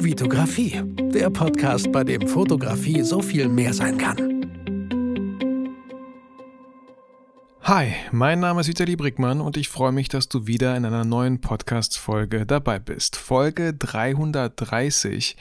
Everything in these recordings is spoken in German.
Vitografie, der Podcast, bei dem Fotografie so viel mehr sein kann. Hi, mein Name ist Vitali Brickmann und ich freue mich, dass du wieder in einer neuen Podcast-Folge dabei bist. Folge 330.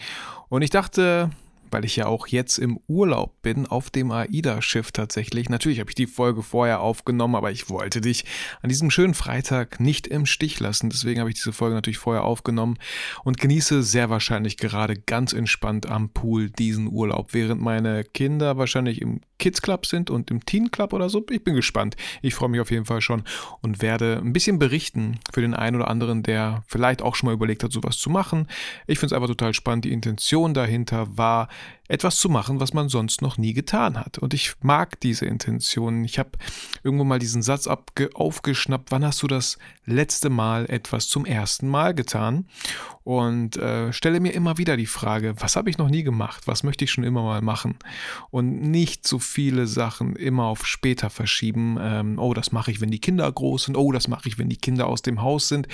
Und ich dachte, weil ich ja auch jetzt im Urlaub bin, auf dem AIDA-Schiff tatsächlich. Natürlich habe ich die Folge vorher aufgenommen, aber ich wollte dich an diesem schönen Freitag nicht im Stich lassen. Deswegen habe ich diese Folge natürlich vorher aufgenommen und genieße sehr wahrscheinlich gerade ganz entspannt am Pool diesen Urlaub, während meine Kinder wahrscheinlich im Kids Club sind und im Teen Club oder so. Ich bin gespannt. Ich freue mich auf jeden Fall schon und werde ein bisschen berichten für den einen oder anderen, der vielleicht auch schon mal überlegt hat, sowas zu machen. Ich finde es einfach total spannend. Die Intention dahinter war, etwas zu machen, was man sonst noch nie getan hat. Und ich mag diese Intention. Ich habe irgendwo mal diesen Satz aufgeschnappt, wann hast du das letzte Mal etwas zum ersten Mal getan? Und äh, stelle mir immer wieder die Frage, was habe ich noch nie gemacht? Was möchte ich schon immer mal machen? Und nicht so viele Sachen immer auf später verschieben. Ähm, oh, das mache ich, wenn die Kinder groß sind. Oh, das mache ich, wenn die Kinder aus dem Haus sind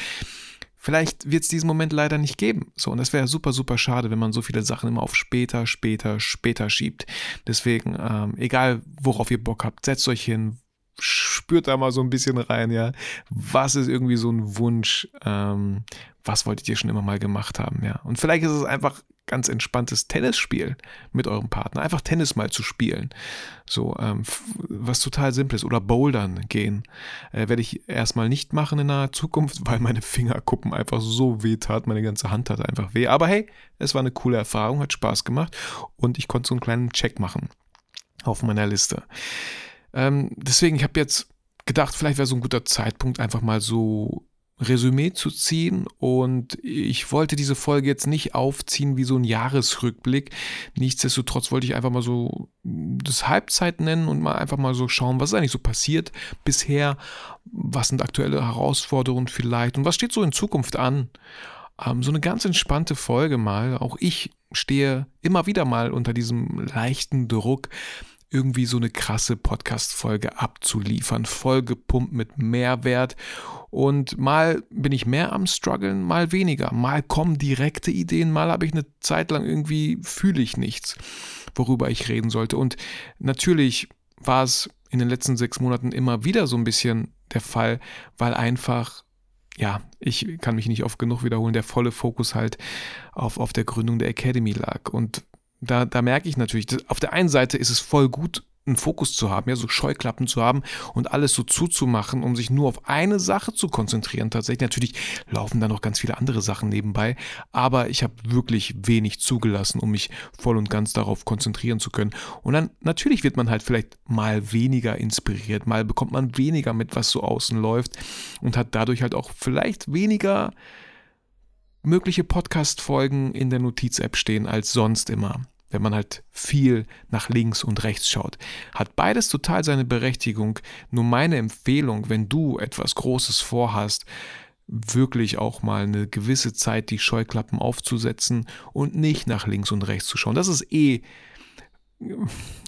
vielleicht wird es diesen Moment leider nicht geben. So, und das wäre super, super schade, wenn man so viele Sachen immer auf später, später, später schiebt. Deswegen, ähm, egal worauf ihr Bock habt, setzt euch hin, spürt da mal so ein bisschen rein, ja. Was ist irgendwie so ein Wunsch? Ähm, was wolltet ihr schon immer mal gemacht haben, ja? Und vielleicht ist es einfach ganz entspanntes Tennisspiel mit eurem Partner. Einfach Tennis mal zu spielen. So, ähm, was total simples. Oder Bouldern gehen. Äh, Werde ich erstmal nicht machen in naher Zukunft, weil meine Fingerkuppen einfach so weh tat. Meine ganze Hand hat einfach weh. Aber hey, es war eine coole Erfahrung, hat Spaß gemacht und ich konnte so einen kleinen Check machen auf meiner Liste. Ähm, deswegen, ich habe jetzt gedacht, vielleicht wäre so ein guter Zeitpunkt, einfach mal so Resümee zu ziehen und ich wollte diese Folge jetzt nicht aufziehen wie so ein Jahresrückblick. Nichtsdestotrotz wollte ich einfach mal so das Halbzeit nennen und mal einfach mal so schauen, was ist eigentlich so passiert bisher, was sind aktuelle Herausforderungen vielleicht und was steht so in Zukunft an. Ähm, so eine ganz entspannte Folge mal. Auch ich stehe immer wieder mal unter diesem leichten Druck, irgendwie so eine krasse Podcast-Folge abzuliefern, vollgepumpt mit Mehrwert. Und mal bin ich mehr am struggeln, mal weniger. Mal kommen direkte Ideen, mal habe ich eine Zeit lang irgendwie fühle ich nichts, worüber ich reden sollte. Und natürlich war es in den letzten sechs Monaten immer wieder so ein bisschen der Fall, weil einfach ja, ich kann mich nicht oft genug wiederholen, der volle Fokus halt auf, auf der Gründung der Academy lag. Und da, da merke ich natürlich, auf der einen Seite ist es voll gut, einen Fokus zu haben, ja, so Scheuklappen zu haben und alles so zuzumachen, um sich nur auf eine Sache zu konzentrieren. Tatsächlich, natürlich laufen da noch ganz viele andere Sachen nebenbei, aber ich habe wirklich wenig zugelassen, um mich voll und ganz darauf konzentrieren zu können. Und dann natürlich wird man halt vielleicht mal weniger inspiriert, mal bekommt man weniger mit, was so außen läuft und hat dadurch halt auch vielleicht weniger mögliche Podcast-Folgen in der Notiz-App stehen als sonst immer wenn man halt viel nach links und rechts schaut. Hat beides total seine Berechtigung. Nur meine Empfehlung, wenn du etwas Großes vorhast, wirklich auch mal eine gewisse Zeit die Scheuklappen aufzusetzen und nicht nach links und rechts zu schauen. Das ist eh,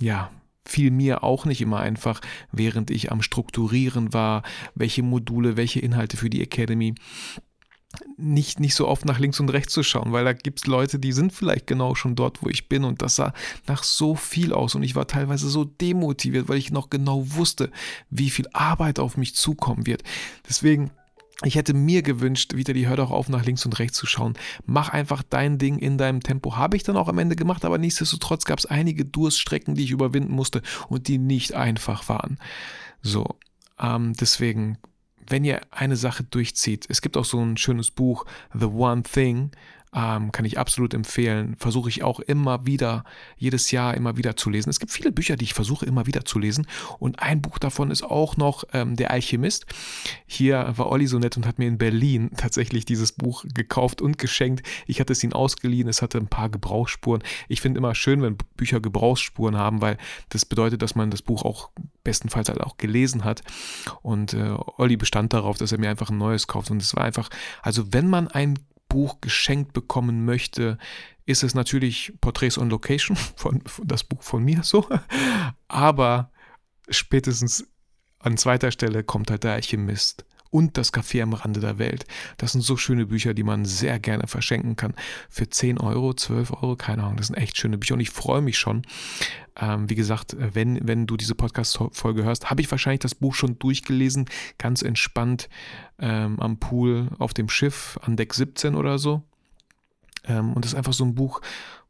ja, fiel mir auch nicht immer einfach, während ich am Strukturieren war, welche Module, welche Inhalte für die Academy nicht, nicht so oft nach links und rechts zu schauen, weil da gibt es Leute, die sind vielleicht genau schon dort, wo ich bin und das sah nach so viel aus und ich war teilweise so demotiviert, weil ich noch genau wusste, wie viel Arbeit auf mich zukommen wird. Deswegen, ich hätte mir gewünscht, wieder die hör doch auf, nach links und rechts zu schauen. Mach einfach dein Ding in deinem Tempo. Habe ich dann auch am Ende gemacht, aber nichtsdestotrotz gab es einige Durststrecken, die ich überwinden musste und die nicht einfach waren. So, ähm, deswegen wenn ihr eine Sache durchzieht, es gibt auch so ein schönes Buch, The One Thing, ähm, kann ich absolut empfehlen. Versuche ich auch immer wieder, jedes Jahr immer wieder zu lesen. Es gibt viele Bücher, die ich versuche immer wieder zu lesen. Und ein Buch davon ist auch noch ähm, Der Alchemist. Hier war Olli so nett und hat mir in Berlin tatsächlich dieses Buch gekauft und geschenkt. Ich hatte es ihm ausgeliehen, es hatte ein paar Gebrauchsspuren. Ich finde immer schön, wenn Bücher Gebrauchsspuren haben, weil das bedeutet, dass man das Buch auch bestenfalls halt auch gelesen hat. Und äh, Olli bestand darauf, dass er mir einfach ein neues kauft. Und es war einfach, also wenn man ein Buch geschenkt bekommen möchte, ist es natürlich Portraits on Location, von, von, das Buch von mir so. Aber spätestens an zweiter Stelle kommt halt der Alchemist und Das Café am Rande der Welt. Das sind so schöne Bücher, die man sehr gerne verschenken kann. Für 10 Euro, 12 Euro, keine Ahnung, das sind echt schöne Bücher und ich freue mich schon. Ähm, wie gesagt, wenn, wenn du diese Podcast-Folge hörst, habe ich wahrscheinlich das Buch schon durchgelesen, ganz entspannt ähm, am Pool auf dem Schiff an Deck 17 oder so. Ähm, und das ist einfach so ein Buch,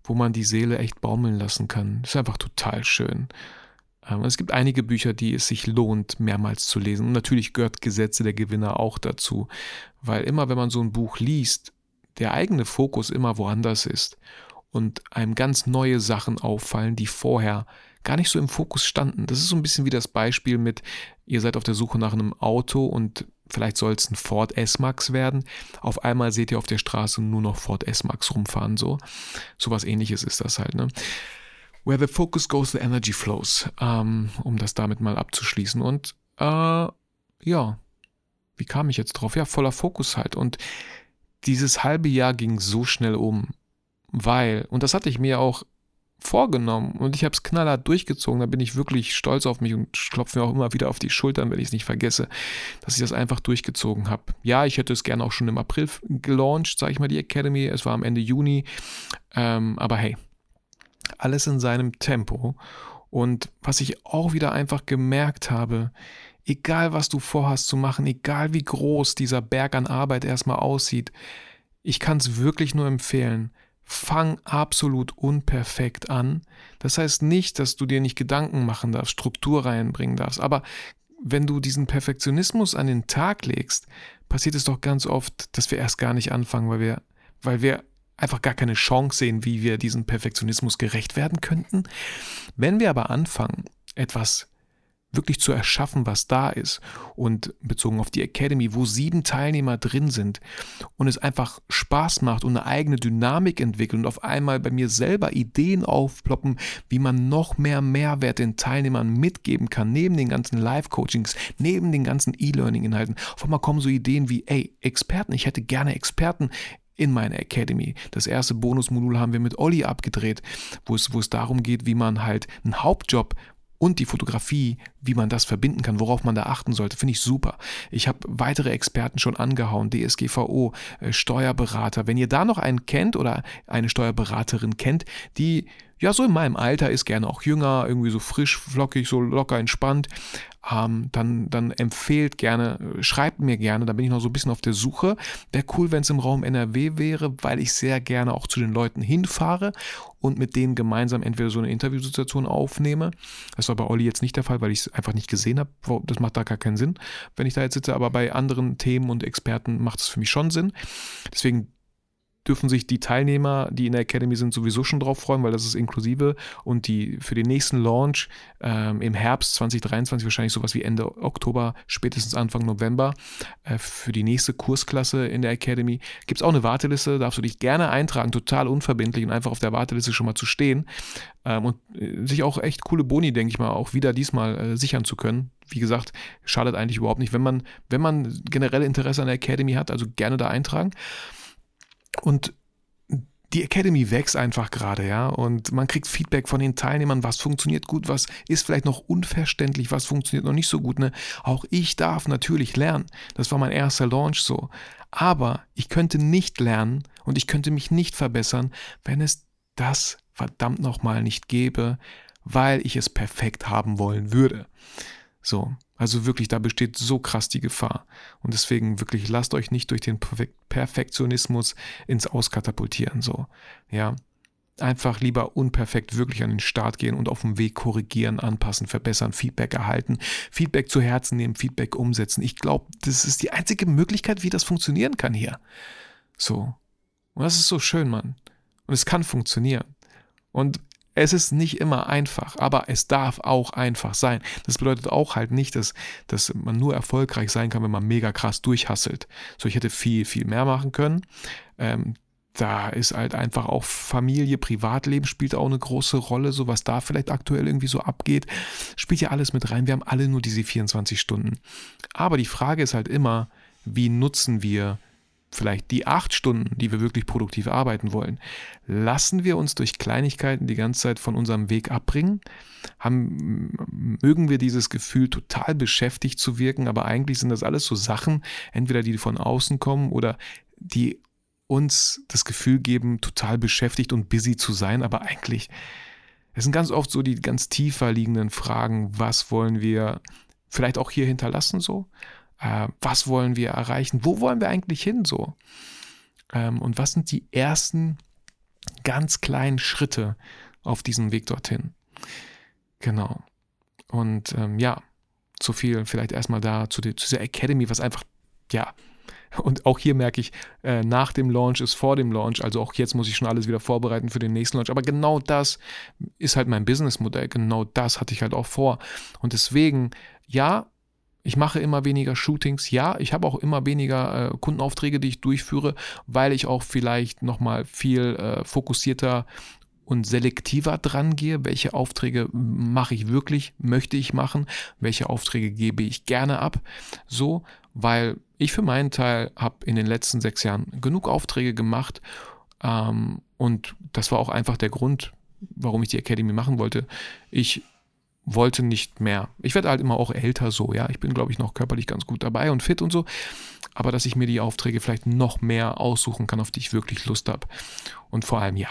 wo man die Seele echt baumeln lassen kann. Das ist einfach total schön. Ähm, es gibt einige Bücher, die es sich lohnt, mehrmals zu lesen. Und natürlich gehört Gesetze der Gewinner auch dazu, weil immer, wenn man so ein Buch liest, der eigene Fokus immer woanders ist und einem ganz neue Sachen auffallen, die vorher gar nicht so im Fokus standen. Das ist so ein bisschen wie das Beispiel mit, ihr seid auf der Suche nach einem Auto und vielleicht soll es ein Ford S-Max werden. Auf einmal seht ihr auf der Straße nur noch Ford S-Max rumfahren. So, so was ähnliches ist das halt. Ne? Where the focus goes, the energy flows. Ähm, um das damit mal abzuschließen. Und äh, ja, wie kam ich jetzt drauf? Ja, voller Fokus halt. Und dieses halbe Jahr ging so schnell um, weil, und das hatte ich mir auch vorgenommen und ich habe es knallhart durchgezogen. Da bin ich wirklich stolz auf mich und klopfe mir auch immer wieder auf die Schultern, wenn ich es nicht vergesse, dass ich das einfach durchgezogen habe. Ja, ich hätte es gerne auch schon im April gelauncht, sage ich mal, die Academy. Es war am Ende Juni. Ähm, aber hey, alles in seinem Tempo. Und was ich auch wieder einfach gemerkt habe, egal was du vorhast zu machen, egal wie groß dieser Berg an Arbeit erstmal aussieht, ich kann es wirklich nur empfehlen, fang absolut unperfekt an. Das heißt nicht, dass du dir nicht Gedanken machen darfst, Struktur reinbringen darfst, aber wenn du diesen Perfektionismus an den Tag legst, passiert es doch ganz oft, dass wir erst gar nicht anfangen, weil wir, weil wir einfach gar keine Chance sehen, wie wir diesem Perfektionismus gerecht werden könnten. Wenn wir aber anfangen, etwas wirklich zu erschaffen, was da ist und bezogen auf die Academy, wo sieben Teilnehmer drin sind und es einfach Spaß macht und eine eigene Dynamik entwickelt und auf einmal bei mir selber Ideen aufploppen, wie man noch mehr Mehrwert den Teilnehmern mitgeben kann, neben den ganzen Live-Coachings, neben den ganzen E-Learning-Inhalten. Auf einmal kommen so Ideen wie, ey, Experten, ich hätte gerne Experten in meiner Academy. Das erste Bonusmodul haben wir mit Olli abgedreht, wo es, wo es darum geht, wie man halt einen Hauptjob und die Fotografie, wie man das verbinden kann, worauf man da achten sollte, finde ich super. Ich habe weitere Experten schon angehauen, DSGVO, äh, Steuerberater. Wenn ihr da noch einen kennt oder eine Steuerberaterin kennt, die ja so in meinem Alter ist, gerne auch jünger, irgendwie so frisch, flockig, so locker entspannt, ähm, dann, dann empfehlt gerne, schreibt mir gerne, da bin ich noch so ein bisschen auf der Suche. Wäre cool, wenn es im Raum NRW wäre, weil ich sehr gerne auch zu den Leuten hinfahre und mit denen gemeinsam entweder so eine Interviewsituation aufnehme. Das war bei Olli jetzt nicht der Fall, weil ich es einfach nicht gesehen habe. Das macht da gar keinen Sinn, wenn ich da jetzt sitze, aber bei anderen Themen und Experten macht es für mich schon Sinn. Deswegen dürfen sich die Teilnehmer, die in der Academy sind, sowieso schon drauf freuen, weil das ist inklusive. Und die für den nächsten Launch ähm, im Herbst 2023, wahrscheinlich sowas wie Ende Oktober, spätestens Anfang November, äh, für die nächste Kursklasse in der Academy, gibt es auch eine Warteliste. Darfst du dich gerne eintragen, total unverbindlich und einfach auf der Warteliste schon mal zu stehen. Ähm, und äh, sich auch echt coole Boni, denke ich mal, auch wieder diesmal äh, sichern zu können. Wie gesagt, schadet eigentlich überhaupt nicht, wenn man, wenn man generell Interesse an der Academy hat, also gerne da eintragen. Und die Academy wächst einfach gerade, ja, und man kriegt Feedback von den Teilnehmern, was funktioniert gut, was ist vielleicht noch unverständlich, was funktioniert noch nicht so gut. Ne? Auch ich darf natürlich lernen. Das war mein erster Launch so. Aber ich könnte nicht lernen und ich könnte mich nicht verbessern, wenn es das verdammt nochmal nicht gäbe, weil ich es perfekt haben wollen würde. So, also wirklich, da besteht so krass die Gefahr. Und deswegen wirklich, lasst euch nicht durch den Perfektionismus ins Auskatapultieren. So, ja. Einfach lieber unperfekt wirklich an den Start gehen und auf dem Weg korrigieren, anpassen, verbessern, Feedback erhalten, Feedback zu Herzen nehmen, Feedback umsetzen. Ich glaube, das ist die einzige Möglichkeit, wie das funktionieren kann hier. So. Und das ist so schön, Mann. Und es kann funktionieren. Und es ist nicht immer einfach, aber es darf auch einfach sein. Das bedeutet auch halt nicht, dass, dass man nur erfolgreich sein kann, wenn man mega krass durchhasselt. So, ich hätte viel, viel mehr machen können. Ähm, da ist halt einfach auch Familie, Privatleben spielt auch eine große Rolle, so was da vielleicht aktuell irgendwie so abgeht, spielt ja alles mit rein. Wir haben alle nur diese 24 Stunden. Aber die Frage ist halt immer, wie nutzen wir vielleicht die acht Stunden, die wir wirklich produktiv arbeiten wollen, lassen wir uns durch Kleinigkeiten die ganze Zeit von unserem Weg abbringen? Haben, mögen wir dieses Gefühl, total beschäftigt zu wirken, aber eigentlich sind das alles so Sachen, entweder die von außen kommen oder die uns das Gefühl geben, total beschäftigt und busy zu sein, aber eigentlich, es sind ganz oft so die ganz tiefer liegenden Fragen, was wollen wir vielleicht auch hier hinterlassen so? Äh, was wollen wir erreichen? Wo wollen wir eigentlich hin so? Ähm, und was sind die ersten ganz kleinen Schritte auf diesem Weg dorthin? Genau. Und ähm, ja, so viel vielleicht erstmal da zu, die, zu dieser Academy, was einfach, ja, und auch hier merke ich, äh, nach dem Launch ist vor dem Launch. Also auch jetzt muss ich schon alles wieder vorbereiten für den nächsten Launch. Aber genau das ist halt mein Businessmodell. Genau das hatte ich halt auch vor. Und deswegen, ja, ich mache immer weniger Shootings. Ja, ich habe auch immer weniger äh, Kundenaufträge, die ich durchführe, weil ich auch vielleicht nochmal viel äh, fokussierter und selektiver dran gehe, welche Aufträge mache ich wirklich, möchte ich machen, welche Aufträge gebe ich gerne ab, so, weil ich für meinen Teil habe in den letzten sechs Jahren genug Aufträge gemacht ähm, und das war auch einfach der Grund, warum ich die Academy machen wollte. Ich wollte nicht mehr. Ich werde halt immer auch älter so, ja. Ich bin, glaube ich, noch körperlich ganz gut dabei und fit und so. Aber dass ich mir die Aufträge vielleicht noch mehr aussuchen kann, auf die ich wirklich Lust habe. Und vor allem, ja.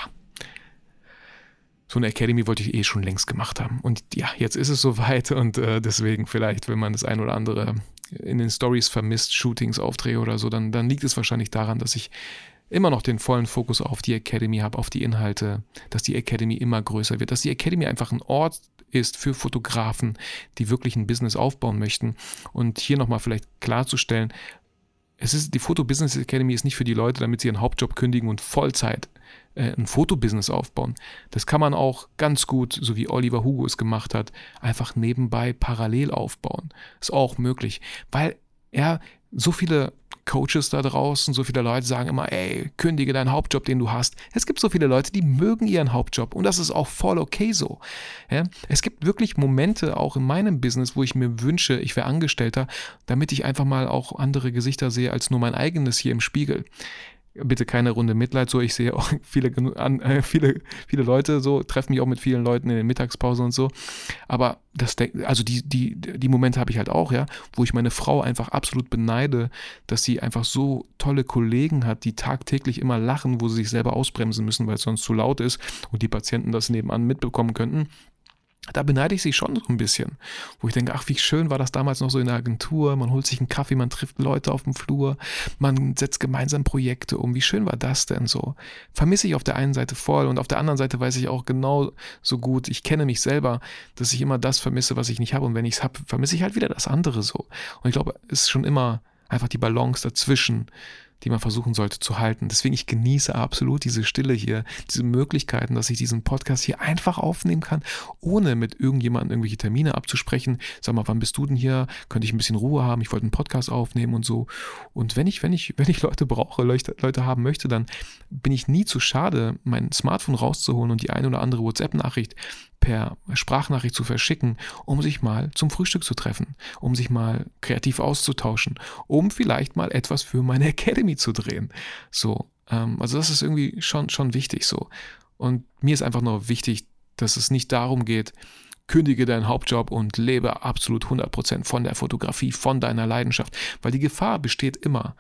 So eine Academy wollte ich eh schon längst gemacht haben. Und ja, jetzt ist es soweit und äh, deswegen vielleicht, wenn man das ein oder andere in den Stories vermisst, Shootings, Aufträge oder so, dann, dann liegt es wahrscheinlich daran, dass ich immer noch den vollen Fokus auf die Academy habe, auf die Inhalte, dass die Academy immer größer wird, dass die Academy einfach ein Ort ist für Fotografen, die wirklich ein Business aufbauen möchten. Und hier nochmal vielleicht klarzustellen, es ist, die Foto Business Academy ist nicht für die Leute, damit sie ihren Hauptjob kündigen und Vollzeit äh, ein Fotobusiness aufbauen. Das kann man auch ganz gut, so wie Oliver Hugo es gemacht hat, einfach nebenbei parallel aufbauen. Ist auch möglich, weil er so viele Coaches da draußen, so viele Leute sagen immer, ey, kündige deinen Hauptjob, den du hast. Es gibt so viele Leute, die mögen ihren Hauptjob und das ist auch voll okay so. Ja? Es gibt wirklich Momente auch in meinem Business, wo ich mir wünsche, ich wäre Angestellter, damit ich einfach mal auch andere Gesichter sehe als nur mein eigenes hier im Spiegel bitte keine Runde Mitleid. So, ich sehe auch viele, äh, viele, viele Leute so, treffe mich auch mit vielen Leuten in den Mittagspausen und so. Aber das, also die, die, die Momente habe ich halt auch, ja, wo ich meine Frau einfach absolut beneide, dass sie einfach so tolle Kollegen hat, die tagtäglich immer lachen, wo sie sich selber ausbremsen müssen, weil es sonst zu laut ist und die Patienten das nebenan mitbekommen könnten da beneide ich sie schon so ein bisschen, wo ich denke, ach, wie schön war das damals noch so in der Agentur, man holt sich einen Kaffee, man trifft Leute auf dem Flur, man setzt gemeinsam Projekte um, wie schön war das denn so? Vermisse ich auf der einen Seite voll und auf der anderen Seite weiß ich auch genau so gut, ich kenne mich selber, dass ich immer das vermisse, was ich nicht habe und wenn ich es habe, vermisse ich halt wieder das andere so. Und ich glaube, es ist schon immer einfach die Balance dazwischen, die man versuchen sollte zu halten. Deswegen, ich genieße absolut diese Stille hier, diese Möglichkeiten, dass ich diesen Podcast hier einfach aufnehmen kann, ohne mit irgendjemandem irgendwelche Termine abzusprechen. Sag mal, wann bist du denn hier? Könnte ich ein bisschen Ruhe haben? Ich wollte einen Podcast aufnehmen und so. Und wenn ich, wenn ich, wenn ich Leute brauche, Leute, Leute haben möchte, dann bin ich nie zu schade, mein Smartphone rauszuholen und die eine oder andere WhatsApp-Nachricht per Sprachnachricht zu verschicken, um sich mal zum Frühstück zu treffen, um sich mal kreativ auszutauschen, um vielleicht mal etwas für meine Academy zu drehen. So, ähm, also das ist irgendwie schon, schon wichtig so. Und mir ist einfach nur wichtig, dass es nicht darum geht, kündige deinen Hauptjob und lebe absolut 100% von der Fotografie, von deiner Leidenschaft, weil die Gefahr besteht immer,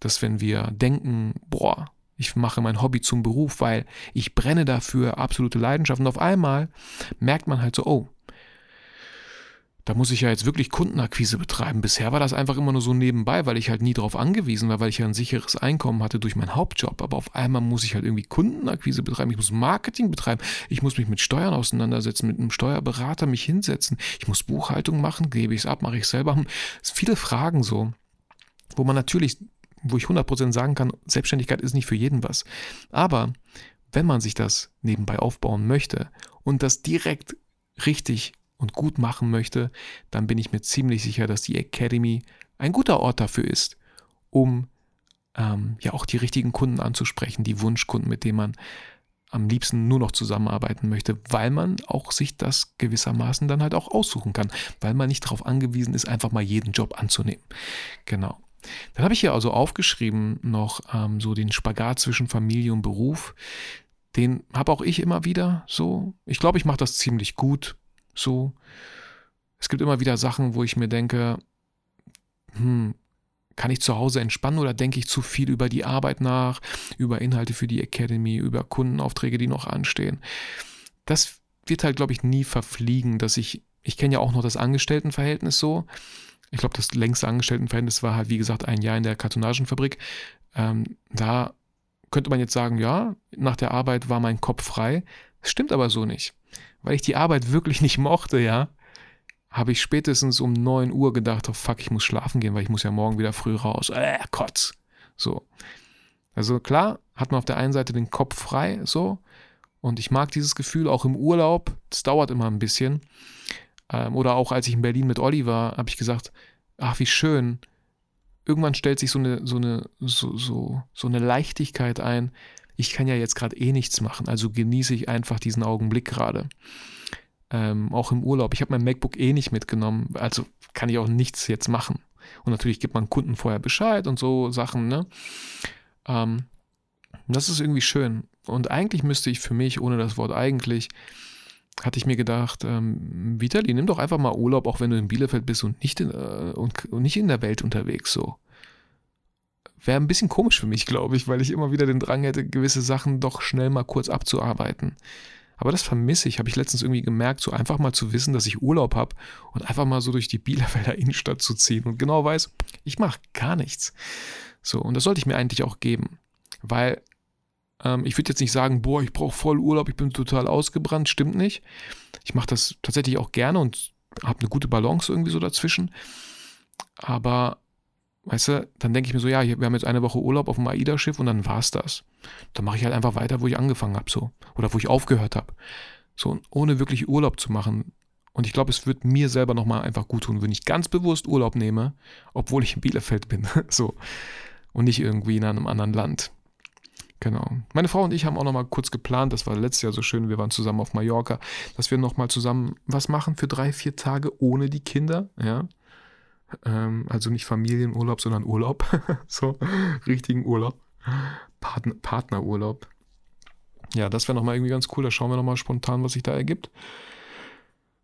dass wenn wir denken, boah, ich mache mein Hobby zum Beruf, weil ich brenne dafür, absolute Leidenschaft. Und auf einmal merkt man halt so, oh, da muss ich ja jetzt wirklich Kundenakquise betreiben. Bisher war das einfach immer nur so nebenbei, weil ich halt nie darauf angewiesen war, weil ich ja ein sicheres Einkommen hatte durch meinen Hauptjob. Aber auf einmal muss ich halt irgendwie Kundenakquise betreiben. Ich muss Marketing betreiben. Ich muss mich mit Steuern auseinandersetzen, mit einem Steuerberater mich hinsetzen. Ich muss Buchhaltung machen. Gebe ich es ab, mache ich es selber. Es viele Fragen so, wo man natürlich wo ich 100% sagen kann, Selbstständigkeit ist nicht für jeden was. Aber wenn man sich das nebenbei aufbauen möchte und das direkt richtig und gut machen möchte, dann bin ich mir ziemlich sicher, dass die Academy ein guter Ort dafür ist, um ähm, ja auch die richtigen Kunden anzusprechen, die Wunschkunden, mit denen man am liebsten nur noch zusammenarbeiten möchte, weil man auch sich das gewissermaßen dann halt auch aussuchen kann, weil man nicht darauf angewiesen ist, einfach mal jeden Job anzunehmen. Genau. Dann habe ich hier also aufgeschrieben noch ähm, so den Spagat zwischen Familie und Beruf. Den habe auch ich immer wieder so. Ich glaube, ich mache das ziemlich gut so. Es gibt immer wieder Sachen, wo ich mir denke, hm, kann ich zu Hause entspannen oder denke ich zu viel über die Arbeit nach, über Inhalte für die Academy, über Kundenaufträge, die noch anstehen? Das wird halt, glaube ich, nie verfliegen, dass ich, ich kenne ja auch noch das Angestelltenverhältnis so. Ich glaube, das längste Angestelltenverhältnis war halt, wie gesagt, ein Jahr in der Kartonagenfabrik. Ähm, da könnte man jetzt sagen, ja, nach der Arbeit war mein Kopf frei. Das stimmt aber so nicht. Weil ich die Arbeit wirklich nicht mochte, ja habe ich spätestens um 9 Uhr gedacht, oh fuck, ich muss schlafen gehen, weil ich muss ja morgen wieder früh raus. Äh, Kotz. So. Also klar, hat man auf der einen Seite den Kopf frei, so. Und ich mag dieses Gefühl auch im Urlaub. Das dauert immer ein bisschen. Ähm, oder auch als ich in Berlin mit Olli war, habe ich gesagt, ach, wie schön. Irgendwann stellt sich so eine, so eine, so, so, so eine Leichtigkeit ein. Ich kann ja jetzt gerade eh nichts machen, also genieße ich einfach diesen Augenblick gerade ähm, auch im Urlaub. Ich habe mein MacBook eh nicht mitgenommen, also kann ich auch nichts jetzt machen. Und natürlich gibt man Kunden vorher Bescheid und so Sachen, ne? Ähm, das ist irgendwie schön. Und eigentlich müsste ich für mich, ohne das Wort eigentlich, hatte ich mir gedacht, ähm, Vitali, nimm doch einfach mal Urlaub, auch wenn du in Bielefeld bist und nicht in, äh, und, und nicht in der Welt unterwegs so. Wäre ein bisschen komisch für mich, glaube ich, weil ich immer wieder den Drang hätte, gewisse Sachen doch schnell mal kurz abzuarbeiten. Aber das vermisse ich, habe ich letztens irgendwie gemerkt, so einfach mal zu wissen, dass ich Urlaub habe und einfach mal so durch die Bielefelder Innenstadt zu ziehen und genau weiß, ich mache gar nichts. So, und das sollte ich mir eigentlich auch geben. Weil ähm, ich würde jetzt nicht sagen, boah, ich brauche voll Urlaub, ich bin total ausgebrannt, stimmt nicht. Ich mache das tatsächlich auch gerne und habe eine gute Balance irgendwie so dazwischen. Aber Weißt du, dann denke ich mir so, ja, wir haben jetzt eine Woche Urlaub auf dem AIDA-Schiff und dann war es das. Dann mache ich halt einfach weiter, wo ich angefangen habe, so. Oder wo ich aufgehört habe. So, ohne wirklich Urlaub zu machen. Und ich glaube, es wird mir selber nochmal einfach gut tun, wenn ich ganz bewusst Urlaub nehme, obwohl ich in Bielefeld bin. so. Und nicht irgendwie in einem anderen Land. Genau. Meine Frau und ich haben auch nochmal kurz geplant, das war letztes Jahr so schön, wir waren zusammen auf Mallorca, dass wir nochmal zusammen was machen für drei, vier Tage ohne die Kinder, ja. Ähm, also nicht Familienurlaub, sondern Urlaub. so, richtigen Urlaub. Partner, Partnerurlaub. Ja, das wäre nochmal irgendwie ganz cool. Da schauen wir nochmal spontan, was sich da ergibt.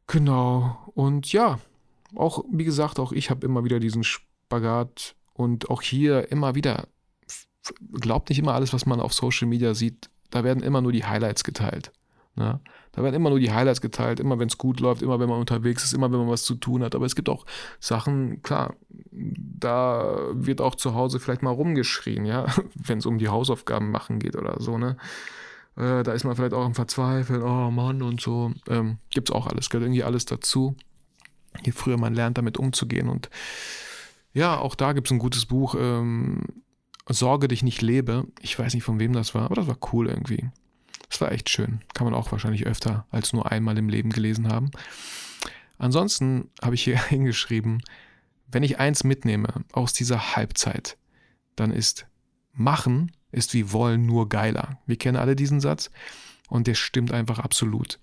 Genau. Und ja, auch, wie gesagt, auch ich habe immer wieder diesen Spagat und auch hier immer wieder, glaubt nicht immer alles, was man auf Social Media sieht. Da werden immer nur die Highlights geteilt. Ne? Da werden immer nur die Highlights geteilt, immer wenn es gut läuft, immer wenn man unterwegs ist, immer wenn man was zu tun hat. Aber es gibt auch Sachen, klar, da wird auch zu Hause vielleicht mal rumgeschrien, ja, wenn es um die Hausaufgaben machen geht oder so, ne? Äh, da ist man vielleicht auch im Verzweifeln, oh Mann und so. Ähm, gibt's auch alles, gehört irgendwie alles dazu. Je früher man lernt, damit umzugehen. Und ja, auch da gibt es ein gutes Buch, ähm, Sorge dich nicht lebe. Ich weiß nicht, von wem das war, aber das war cool irgendwie. Das war echt schön. Kann man auch wahrscheinlich öfter als nur einmal im Leben gelesen haben. Ansonsten habe ich hier hingeschrieben, wenn ich eins mitnehme aus dieser Halbzeit, dann ist machen ist wie wollen nur geiler. Wir kennen alle diesen Satz und der stimmt einfach absolut.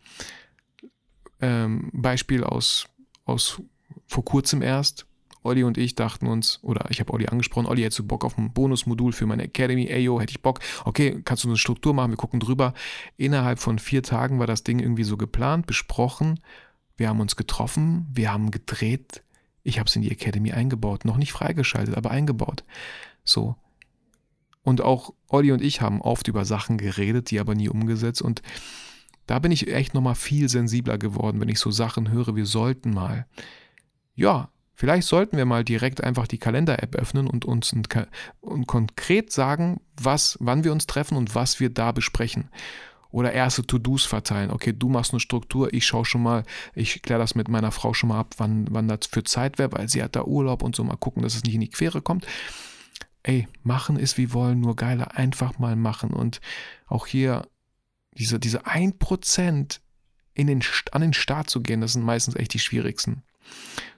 Ähm, Beispiel aus, aus vor kurzem erst. Olli und ich dachten uns, oder ich habe Olli angesprochen, Olli, hättest du Bock auf ein Bonusmodul für meine Academy? Eyo, hätte ich Bock. Okay, kannst du eine Struktur machen? Wir gucken drüber. Innerhalb von vier Tagen war das Ding irgendwie so geplant, besprochen. Wir haben uns getroffen, wir haben gedreht. Ich habe es in die Academy eingebaut. Noch nicht freigeschaltet, aber eingebaut. So. Und auch Olli und ich haben oft über Sachen geredet, die aber nie umgesetzt. Und da bin ich echt nochmal viel sensibler geworden, wenn ich so Sachen höre, wir sollten mal. Ja, Vielleicht sollten wir mal direkt einfach die Kalender-App öffnen und uns ein, und konkret sagen, was, wann wir uns treffen und was wir da besprechen. Oder erste To-Dos verteilen. Okay, du machst eine Struktur, ich schaue schon mal, ich kläre das mit meiner Frau schon mal ab, wann, wann das für Zeit wäre, weil sie hat da Urlaub und so mal gucken, dass es nicht in die Quere kommt. Ey, machen ist wie wollen, nur geiler, einfach mal machen. Und auch hier diese, diese 1% in den, an den Start zu gehen, das sind meistens echt die schwierigsten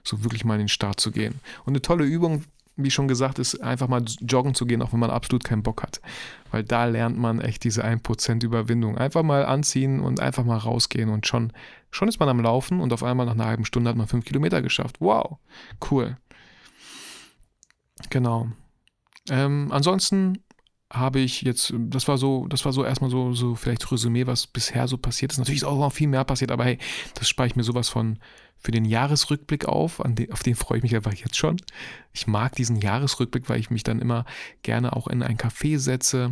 so wirklich mal in den Start zu gehen. Und eine tolle Übung, wie schon gesagt, ist einfach mal joggen zu gehen, auch wenn man absolut keinen Bock hat. Weil da lernt man echt diese 1% Überwindung. Einfach mal anziehen und einfach mal rausgehen und schon, schon ist man am Laufen und auf einmal nach einer halben Stunde hat man 5 Kilometer geschafft. Wow, cool. Genau. Ähm, ansonsten habe ich jetzt, das war so, das war so erstmal so, so vielleicht Resümee, was bisher so passiert ist. Natürlich ist auch noch viel mehr passiert, aber hey, das spare ich mir sowas von für den Jahresrückblick auf, den, auf den freue ich mich einfach jetzt schon. Ich mag diesen Jahresrückblick, weil ich mich dann immer gerne auch in ein Café setze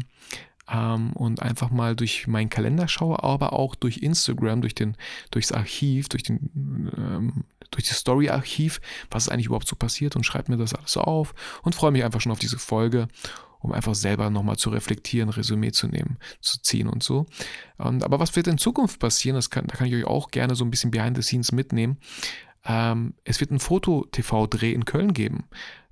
ähm, und einfach mal durch meinen Kalender schaue, aber auch durch Instagram, durch den, durchs Archiv, durch den, ähm, durch das Story-Archiv, was ist eigentlich überhaupt so passiert und schreibe mir das alles auf und freue mich einfach schon auf diese Folge um einfach selber nochmal zu reflektieren, Resümee zu nehmen, zu ziehen und so. Und, aber was wird in Zukunft passieren? Das kann, da kann ich euch auch gerne so ein bisschen behind the scenes mitnehmen. Ähm, es wird einen Foto-TV-Dreh in Köln geben,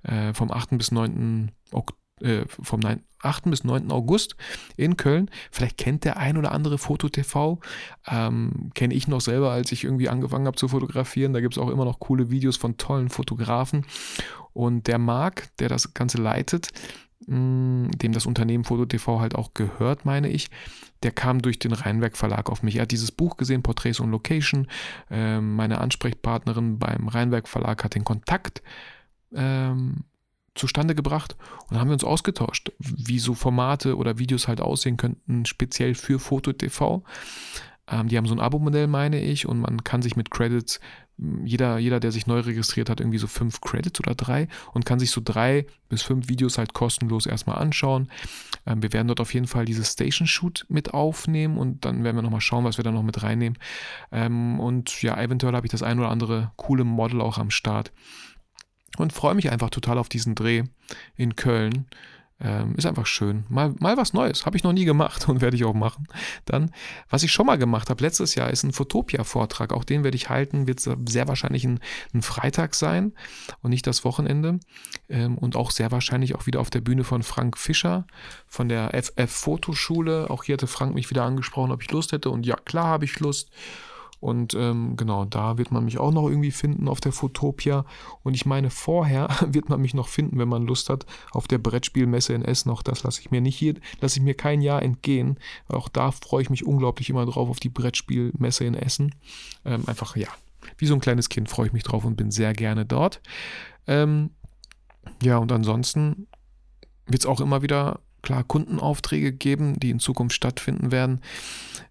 äh, vom 8. bis 9. Oktober äh, vom 8. bis 9. August in Köln. Vielleicht kennt der ein oder andere Foto-TV. Ähm, Kenne ich noch selber, als ich irgendwie angefangen habe zu fotografieren. Da gibt es auch immer noch coole Videos von tollen Fotografen. Und der Marc, der das Ganze leitet, dem das Unternehmen FotoTV halt auch gehört, meine ich, der kam durch den Rheinwerk Verlag auf mich. Er hat dieses Buch gesehen, Portraits und Location. Ähm, meine Ansprechpartnerin beim Rheinwerk Verlag hat den Kontakt ähm, zustande gebracht und haben wir uns ausgetauscht, wie so Formate oder Videos halt aussehen könnten, speziell für FotoTV. Ähm, die haben so ein Abo-Modell, meine ich, und man kann sich mit Credits, jeder, jeder, der sich neu registriert hat, irgendwie so fünf Credits oder drei und kann sich so drei bis fünf Videos halt kostenlos erstmal anschauen. Ähm, wir werden dort auf jeden Fall dieses Station Shoot mit aufnehmen und dann werden wir nochmal schauen, was wir da noch mit reinnehmen. Ähm, und ja, eventuell habe ich das ein oder andere coole Model auch am Start und freue mich einfach total auf diesen Dreh in Köln. Ähm, ist einfach schön. Mal, mal was Neues. Habe ich noch nie gemacht und werde ich auch machen. Dann, was ich schon mal gemacht habe letztes Jahr, ist ein Fotopia-Vortrag. Auch den werde ich halten. Wird sehr wahrscheinlich ein, ein Freitag sein und nicht das Wochenende. Ähm, und auch sehr wahrscheinlich auch wieder auf der Bühne von Frank Fischer von der FF Fotoschule. Auch hier hatte Frank mich wieder angesprochen, ob ich Lust hätte. Und ja, klar habe ich Lust. Und ähm, genau, da wird man mich auch noch irgendwie finden auf der Fotopia. Und ich meine, vorher wird man mich noch finden, wenn man Lust hat, auf der Brettspielmesse in Essen. Auch das lasse ich mir nicht hier, lasse ich mir kein Jahr entgehen. Auch da freue ich mich unglaublich immer drauf auf die Brettspielmesse in Essen. Ähm, einfach, ja, wie so ein kleines Kind freue ich mich drauf und bin sehr gerne dort. Ähm, ja, und ansonsten wird es auch immer wieder klar Kundenaufträge geben, die in Zukunft stattfinden werden.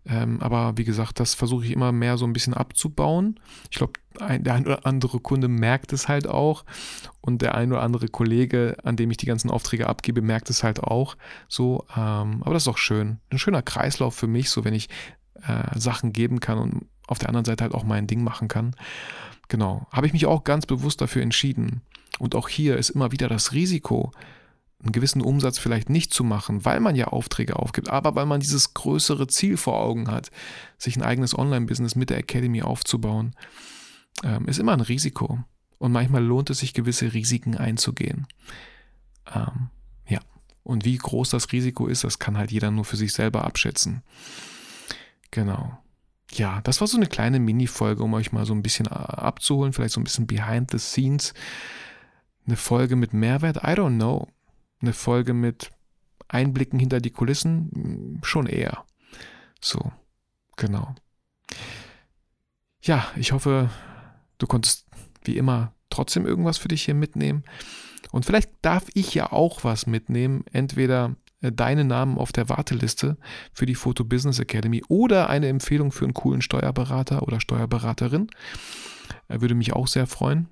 Ähm, aber wie gesagt, das versuche ich immer mehr so ein bisschen abzubauen. Ich glaube, der ein oder andere Kunde merkt es halt auch und der ein oder andere Kollege, an dem ich die ganzen Aufträge abgebe, merkt es halt auch so. Ähm, aber das ist auch schön. Ein schöner Kreislauf für mich, so wenn ich äh, Sachen geben kann und auf der anderen Seite halt auch mein Ding machen kann. Genau. Habe ich mich auch ganz bewusst dafür entschieden. Und auch hier ist immer wieder das Risiko, einen gewissen Umsatz vielleicht nicht zu machen, weil man ja Aufträge aufgibt, aber weil man dieses größere Ziel vor Augen hat, sich ein eigenes Online-Business mit der Academy aufzubauen, ähm, ist immer ein Risiko. Und manchmal lohnt es sich, gewisse Risiken einzugehen. Ähm, ja. Und wie groß das Risiko ist, das kann halt jeder nur für sich selber abschätzen. Genau. Ja, das war so eine kleine Mini-Folge, um euch mal so ein bisschen äh, abzuholen, vielleicht so ein bisschen behind the scenes. Eine Folge mit Mehrwert, I don't know eine Folge mit Einblicken hinter die Kulissen? Hm, schon eher. So, genau. Ja, ich hoffe, du konntest wie immer trotzdem irgendwas für dich hier mitnehmen. Und vielleicht darf ich ja auch was mitnehmen. Entweder äh, deinen Namen auf der Warteliste für die Photo Business Academy oder eine Empfehlung für einen coolen Steuerberater oder Steuerberaterin. Äh, würde mich auch sehr freuen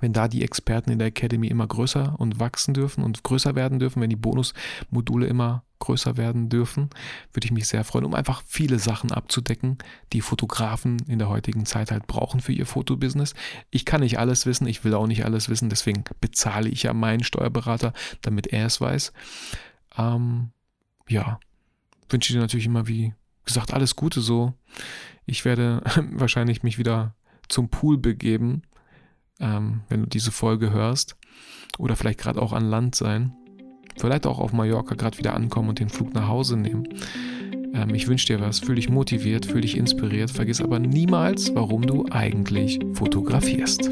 wenn da die Experten in der Academy immer größer und wachsen dürfen und größer werden dürfen, wenn die Bonusmodule immer größer werden dürfen, würde ich mich sehr freuen, um einfach viele Sachen abzudecken, die Fotografen in der heutigen Zeit halt brauchen für ihr Fotobusiness. Ich kann nicht alles wissen, ich will auch nicht alles wissen, deswegen bezahle ich ja meinen Steuerberater, damit er es weiß. Ähm, ja, wünsche dir natürlich immer wie gesagt alles Gute so. Ich werde wahrscheinlich mich wieder zum Pool begeben ähm, wenn du diese Folge hörst. Oder vielleicht gerade auch an Land sein. Vielleicht auch auf Mallorca gerade wieder ankommen und den Flug nach Hause nehmen. Ähm, ich wünsche dir was, fühl dich motiviert, fühl dich inspiriert, vergiss aber niemals, warum du eigentlich fotografierst.